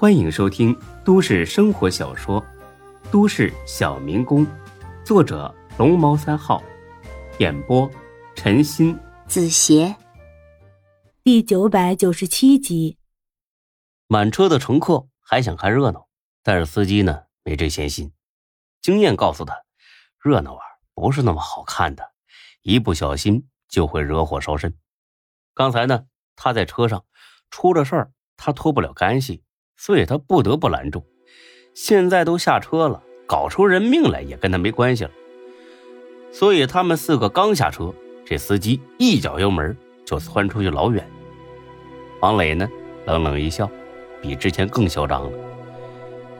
欢迎收听都市生活小说《都市小民工》，作者龙猫三号，演播陈鑫、子邪，第九百九十七集。满车的乘客还想看热闹，但是司机呢没这闲心。经验告诉他，热闹啊不是那么好看的，一不小心就会惹火烧身。刚才呢他在车上出了事儿，他脱不了干系。所以他不得不拦住。现在都下车了，搞出人命来也跟他没关系了。所以他们四个刚下车，这司机一脚油门就窜出去老远。王磊呢，冷冷一笑，比之前更嚣张了。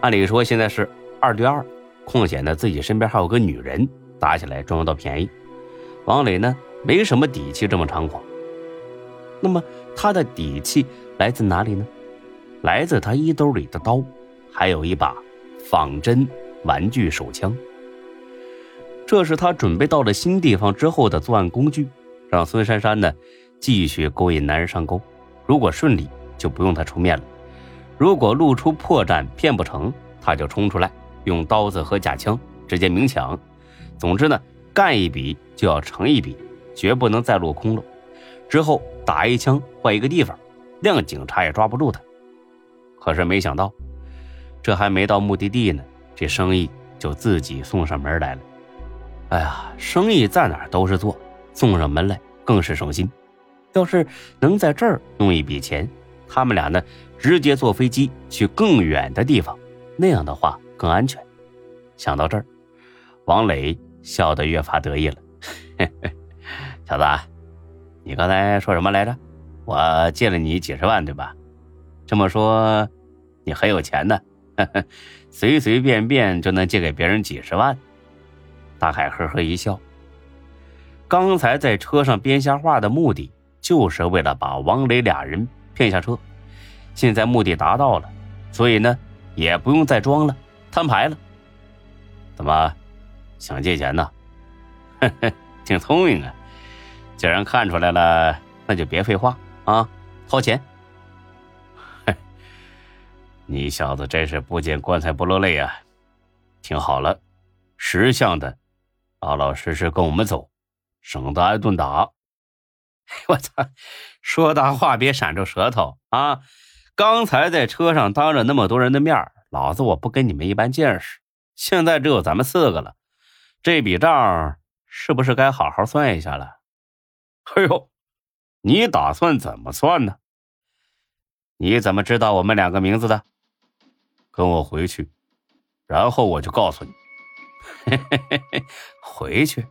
按理说现在是二对二，况且呢自己身边还有个女人，打起来赚不到便宜。王磊呢没什么底气这么猖狂。那么他的底气来自哪里呢？来自他衣兜里的刀，还有一把仿真玩具手枪。这是他准备到了新地方之后的作案工具，让孙珊珊呢继续勾引男人上钩。如果顺利，就不用他出面了；如果露出破绽骗不成，他就冲出来用刀子和假枪直接明抢。总之呢，干一笔就要成一笔，绝不能再落空了。之后打一枪换一个地方，谅警察也抓不住他。可是没想到，这还没到目的地呢，这生意就自己送上门来了。哎呀，生意在哪儿都是做，送上门来更是省心。要是能在这儿弄一笔钱，他们俩呢直接坐飞机去更远的地方，那样的话更安全。想到这儿，王磊笑得越发得意了。小子，你刚才说什么来着？我借了你几十万，对吧？这么说，你很有钱呢，随随便便就能借给别人几十万。大海呵呵一笑。刚才在车上编瞎话的目的，就是为了把王磊俩人骗下车。现在目的达到了，所以呢，也不用再装了，摊牌了。怎么，想借钱呢？呵呵挺聪明啊！既然看出来了，那就别废话啊，掏钱。你小子真是不见棺材不落泪啊！听好了，识相的，老老实实跟我们走，省得挨顿打。我操！说大话别闪着舌头啊！刚才在车上当着那么多人的面老子我不跟你们一般见识。现在只有咱们四个了，这笔账是不是该好好算一下了？哎呦，你打算怎么算呢？你怎么知道我们两个名字的？跟我回去，然后我就告诉你。回去，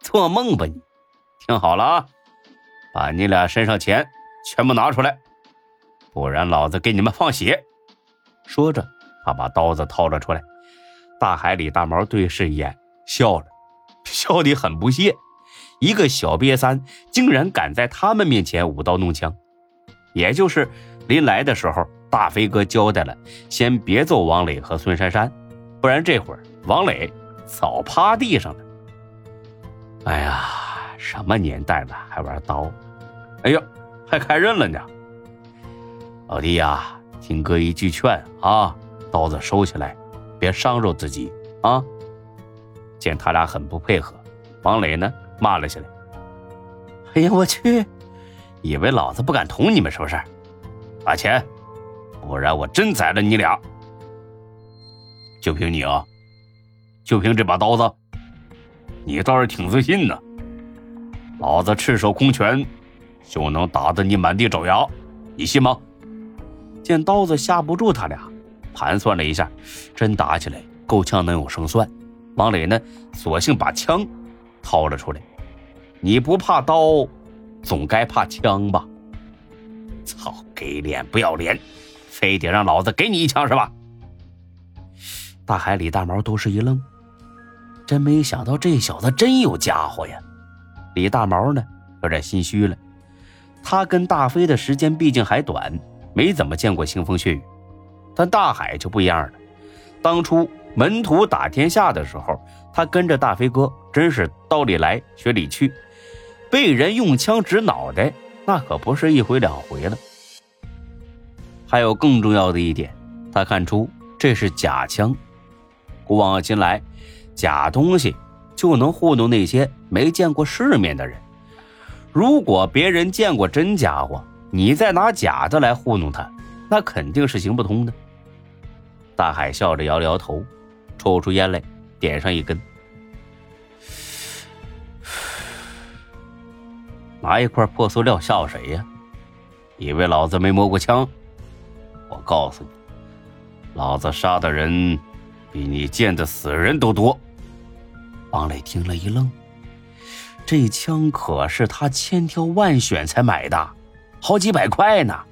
做梦吧你！听好了啊，把你俩身上钱全部拿出来，不然老子给你们放血！说着，他把刀子掏了出来。大海里大毛对视一眼，笑了，笑得很不屑。一个小瘪三竟然敢在他们面前舞刀弄枪，也就是临来的时候。大飞哥交代了，先别揍王磊和孙珊珊，不然这会儿王磊早趴地上了。哎呀，什么年代了还玩刀？哎呦，还开刃了呢！老弟呀，听哥一句劝啊，刀子收起来，别伤着自己啊！见他俩很不配合，王磊呢骂了起来：“哎呀，我去，以为老子不敢捅你们是不是？把钱！”不然我真宰了你俩！就凭你啊，就凭这把刀子，你倒是挺自信呢。老子赤手空拳就能打得你满地找牙，你信吗？见刀子吓不住他俩，盘算了一下，真打起来够呛能有胜算。王磊呢，索性把枪掏了出来。你不怕刀，总该怕枪吧？操，给脸不要脸！非得让老子给你一枪是吧？大海李大毛都是一愣，真没想到这小子真有家伙呀！李大毛呢，有点心虚了。他跟大飞的时间毕竟还短，没怎么见过腥风血雨。但大海就不一样了。当初门徒打天下的时候，他跟着大飞哥，真是道理来学理去，被人用枪指脑袋，那可不是一回两回了。还有更重要的一点，他看出这是假枪。古往今来，假东西就能糊弄那些没见过世面的人。如果别人见过真家伙，你再拿假的来糊弄他，那肯定是行不通的。大海笑着摇了摇头，抽出烟来，点上一根，拿一块破塑料吓唬谁呀？以为老子没摸过枪？告诉你，老子杀的人比你见的死人都多。王磊听了一愣，这枪可是他千挑万选才买的，好几百块呢。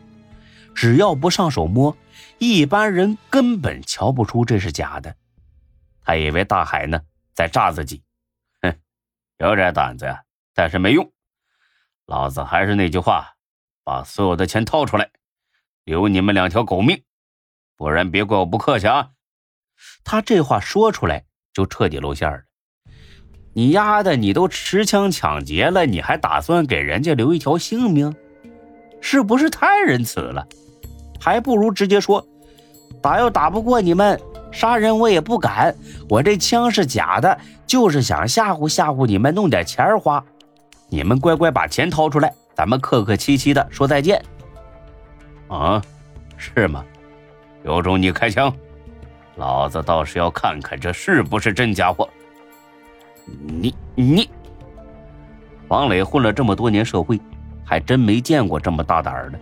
只要不上手摸，一般人根本瞧不出这是假的。他以为大海呢在炸自己，哼，有点胆子，但是没用。老子还是那句话，把所有的钱掏出来，留你们两条狗命，不然别怪我不客气啊！他这话说出来就彻底露馅了。你丫的，你都持枪抢劫了，你还打算给人家留一条性命？是不是太仁慈了？还不如直接说，打又打不过你们，杀人我也不敢。我这枪是假的，就是想吓唬吓唬你们，弄点钱花。你们乖乖把钱掏出来，咱们客客气气的说再见。啊，是吗？有种你开枪，老子倒是要看看这是不是真家伙。你你，王磊混了这么多年社会。还真没见过这么大胆的，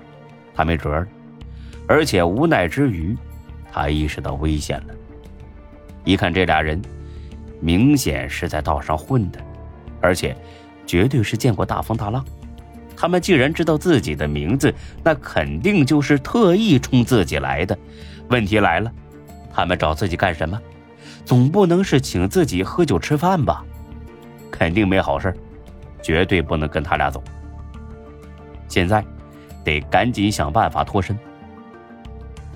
他没辙了。而且无奈之余，他意识到危险了。一看这俩人，明显是在道上混的，而且绝对是见过大风大浪。他们既然知道自己的名字，那肯定就是特意冲自己来的。问题来了，他们找自己干什么？总不能是请自己喝酒吃饭吧？肯定没好事，绝对不能跟他俩走。现在，得赶紧想办法脱身。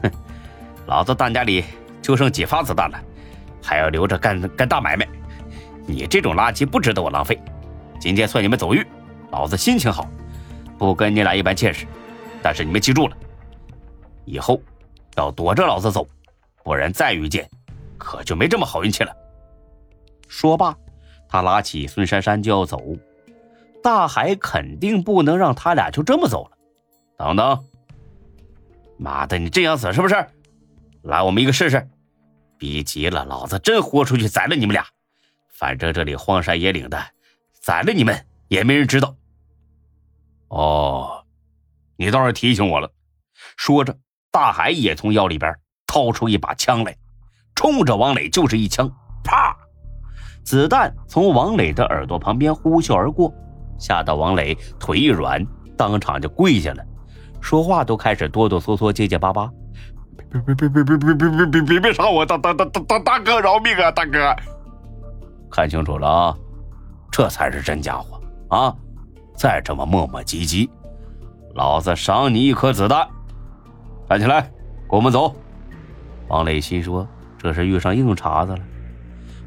哼，老子弹夹里就剩几发子弹了，还要留着干干大买卖。你这种垃圾不值得我浪费。今天算你们走运，老子心情好，不跟你俩一般见识。但是你们记住了，以后要躲着老子走，不然再遇见，可就没这么好运气了。说罢，他拉起孙珊珊就要走。大海肯定不能让他俩就这么走了。等等，妈的，你真想死是不是？来，我们一个试试。逼急了，老子真豁出去宰了你们俩。反正这里荒山野岭的，宰了你们也没人知道。哦，你倒是提醒我了。说着，大海也从腰里边掏出一把枪来，冲着王磊就是一枪。啪！子弹从王磊的耳朵旁边呼啸而过。吓得王磊腿一软，当场就跪下了，说话都开始哆哆嗦嗦、结结巴巴。别别别别别别别别别别别杀我！大大大大大大哥饶命啊！大哥，看清楚了啊，这才是真家伙啊！再这么磨磨唧唧，老子赏你一颗子弹。站起来，跟我们走。王磊心说：“这是遇上硬茬子了。”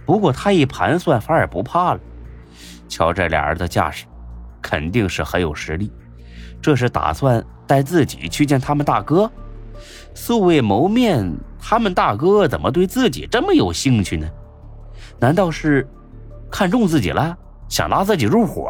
不过他一盘算，反而不怕了。瞧这俩人的架势。肯定是很有实力，这是打算带自己去见他们大哥，素未谋面，他们大哥怎么对自己这么有兴趣呢？难道是看中自己了，想拉自己入伙？